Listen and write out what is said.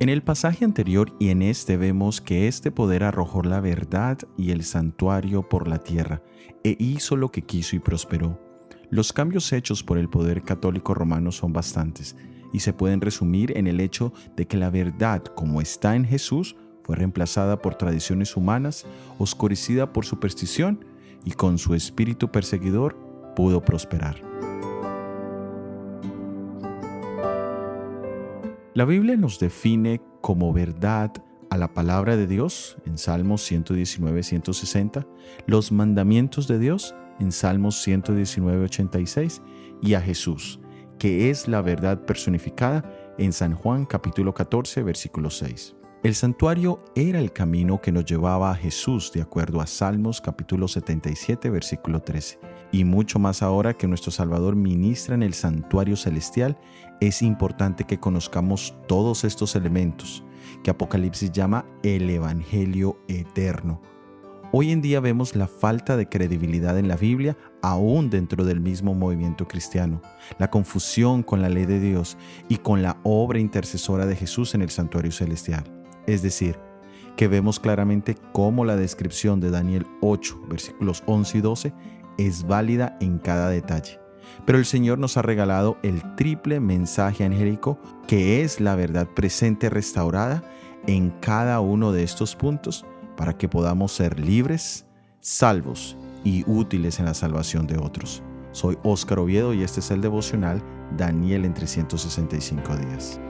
En el pasaje anterior y en este vemos que este poder arrojó la verdad y el santuario por la tierra, e hizo lo que quiso y prosperó. Los cambios hechos por el poder católico romano son bastantes, y se pueden resumir en el hecho de que la verdad, como está en Jesús, fue reemplazada por tradiciones humanas, oscurecida por superstición, y con su espíritu perseguidor pudo prosperar. La Biblia nos define como verdad a la palabra de Dios en Salmos 119, 160, los mandamientos de Dios en Salmos 119, 86 y a Jesús, que es la verdad personificada en San Juan capítulo 14, versículo 6. El santuario era el camino que nos llevaba a Jesús de acuerdo a Salmos capítulo 77 versículo 13. Y mucho más ahora que nuestro Salvador ministra en el santuario celestial, es importante que conozcamos todos estos elementos que Apocalipsis llama el Evangelio eterno. Hoy en día vemos la falta de credibilidad en la Biblia aún dentro del mismo movimiento cristiano, la confusión con la ley de Dios y con la obra intercesora de Jesús en el santuario celestial. Es decir, que vemos claramente cómo la descripción de Daniel 8, versículos 11 y 12, es válida en cada detalle. Pero el Señor nos ha regalado el triple mensaje angélico que es la verdad presente restaurada en cada uno de estos puntos para que podamos ser libres, salvos y útiles en la salvación de otros. Soy Óscar Oviedo y este es el devocional Daniel en 365 días.